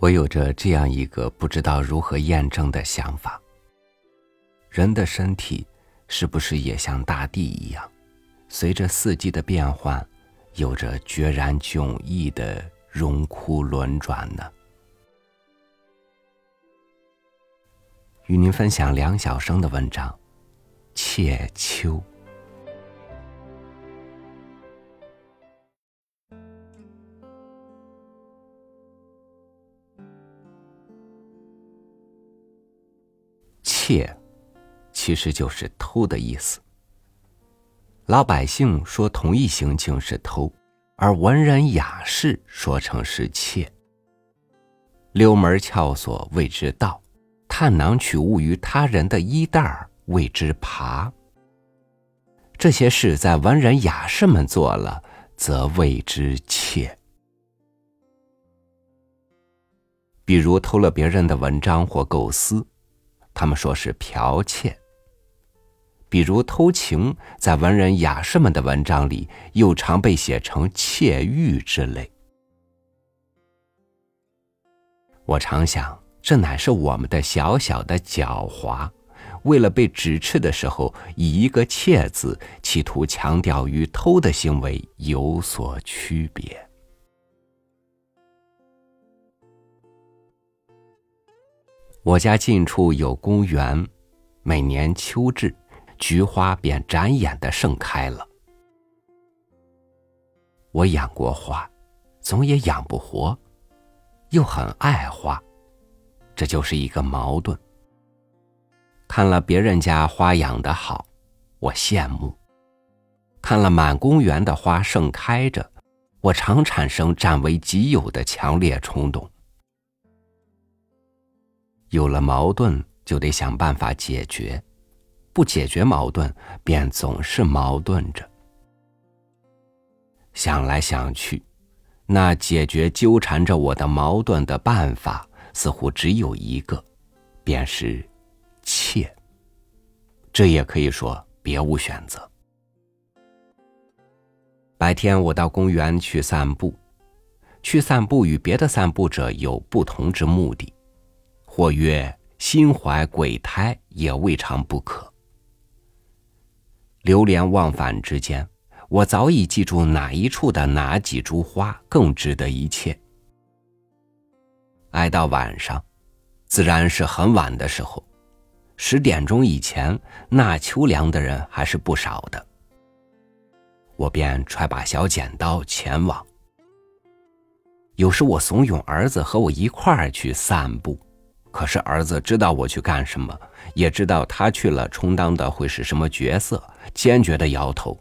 我有着这样一个不知道如何验证的想法：人的身体是不是也像大地一样，随着四季的变换，有着决然迥异的荣枯轮转呢？与您分享梁晓声的文章《切秋》。窃，其实就是偷的意思。老百姓说同一行径是偷，而文人雅士说成是窃。溜门撬锁谓之盗，探囊取物于他人的衣袋儿谓之扒。这些事在文人雅士们做了，则谓之窃。比如偷了别人的文章或构思。他们说是剽窃，比如偷情，在文人雅士们的文章里，又常被写成窃玉之类。我常想，这乃是我们的小小的狡猾，为了被指斥的时候，以一个“窃”字，企图强调与偷的行为有所区别。我家近处有公园，每年秋至，菊花便展眼的盛开了。我养过花，总也养不活，又很爱花，这就是一个矛盾。看了别人家花养的好，我羡慕；看了满公园的花盛开着，我常产生占为己有的强烈冲动。有了矛盾，就得想办法解决；不解决矛盾，便总是矛盾着。想来想去，那解决纠缠着我的矛盾的办法，似乎只有一个，便是切。这也可以说别无选择。白天我到公园去散步，去散步与别的散步者有不同之目的。或曰心怀鬼胎，也未尝不可。流连忘返之间，我早已记住哪一处的哪几株花更值得一切。挨到晚上，自然是很晚的时候，十点钟以前纳秋凉的人还是不少的。我便揣把小剪刀前往。有时我怂恿儿子和我一块儿去散步。可是儿子知道我去干什么，也知道他去了充当的会是什么角色，坚决的摇头。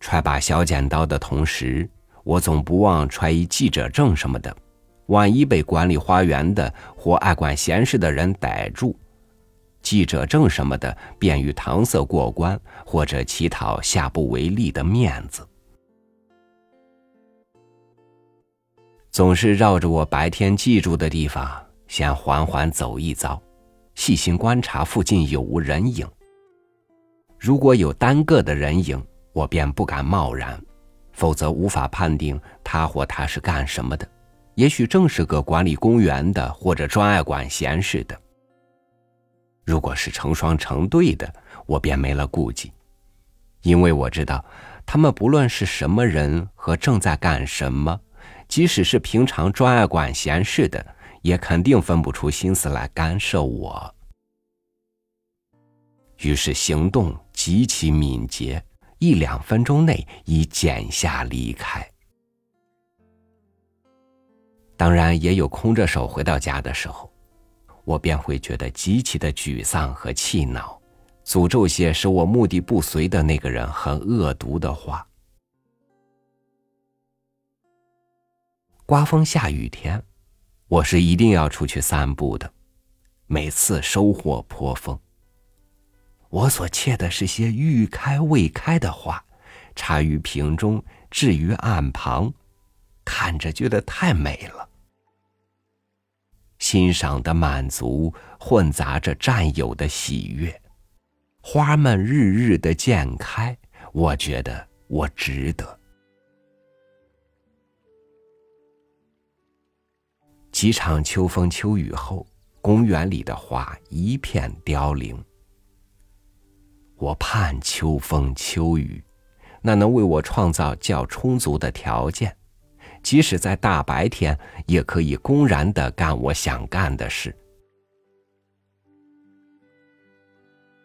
揣把小剪刀的同时，我总不忘揣一记者证什么的，万一被管理花园的或爱管闲事的人逮住，记者证什么的便于搪塞过关，或者乞讨下不为例的面子。总是绕着我白天记住的地方，先缓缓走一遭，细心观察附近有无人影。如果有单个的人影，我便不敢贸然，否则无法判定他或他是干什么的。也许正是个管理公园的，或者专爱管闲事的。如果是成双成对的，我便没了顾忌，因为我知道，他们不论是什么人和正在干什么。即使是平常专爱管闲事的，也肯定分不出心思来干涉我。于是行动极其敏捷，一两分钟内已剪下离开。当然，也有空着手回到家的时候，我便会觉得极其的沮丧和气恼，诅咒些使我目的不遂的那个人很恶毒的话。刮风下雨天，我是一定要出去散步的。每次收获颇丰。我所切的是些欲开未开的花，插于瓶中，置于案旁，看着觉得太美了。欣赏的满足混杂着占有的喜悦，花们日日的渐开，我觉得我值得。几场秋风秋雨后，公园里的花一片凋零。我盼秋风秋雨，那能为我创造较充足的条件，即使在大白天，也可以公然的干我想干的事。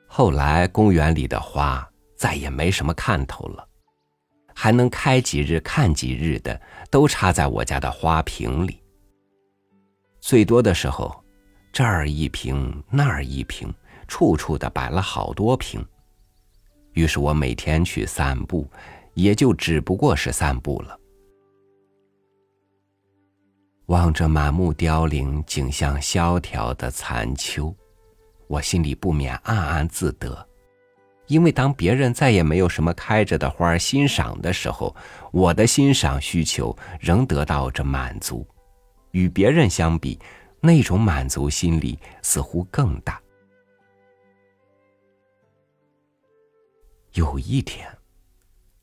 后来，公园里的花再也没什么看头了，还能开几日看几日的，都插在我家的花瓶里。最多的时候，这儿一瓶，那儿一瓶，处处的摆了好多瓶。于是我每天去散步，也就只不过是散步了。望着满目凋零、景象萧条的残秋，我心里不免暗暗自得，因为当别人再也没有什么开着的花欣赏的时候，我的欣赏需求仍得到着满足。与别人相比，那种满足心理似乎更大。有一天，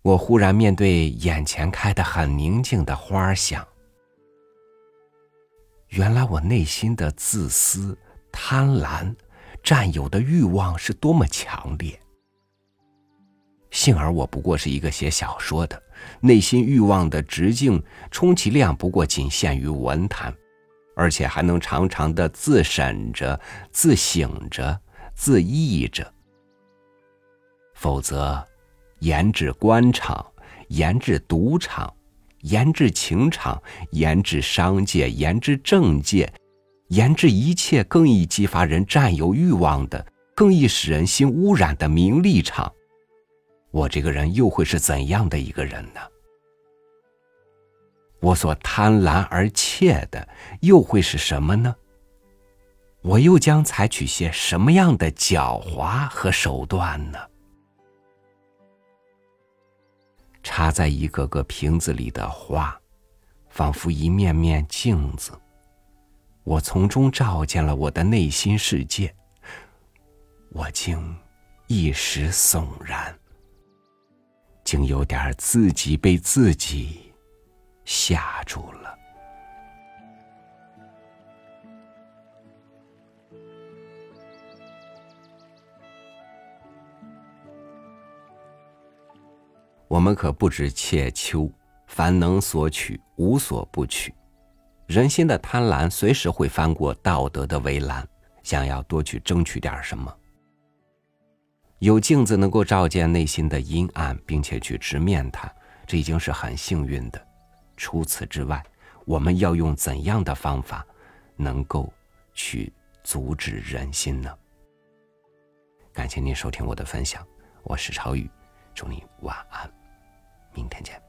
我忽然面对眼前开的很宁静的花儿想：原来我内心的自私、贪婪、占有的欲望是多么强烈。幸而我不过是一个写小说的，内心欲望的直径充其量不过仅限于文坛，而且还能常常的自审着、自省着、自忆着。否则，研制官场，研制赌场，研制情场，研制商界，研制政界，研制一切更易激发人占有欲望的、更易使人心污染的名利场，我这个人又会是怎样的一个人呢？我所贪婪而怯的又会是什么呢？我又将采取些什么样的狡猾和手段呢？插在一个个瓶子里的花，仿佛一面面镜子。我从中照见了我的内心世界，我竟一时悚然，竟有点自己被自己吓住了。我们可不止切秋，凡能所取，无所不取。人心的贪婪随时会翻过道德的围栏，想要多去争取点什么。有镜子能够照见内心的阴暗，并且去直面它，这已经是很幸运的。除此之外，我们要用怎样的方法，能够去阻止人心呢？感谢您收听我的分享，我是超宇。祝你晚安，明天见。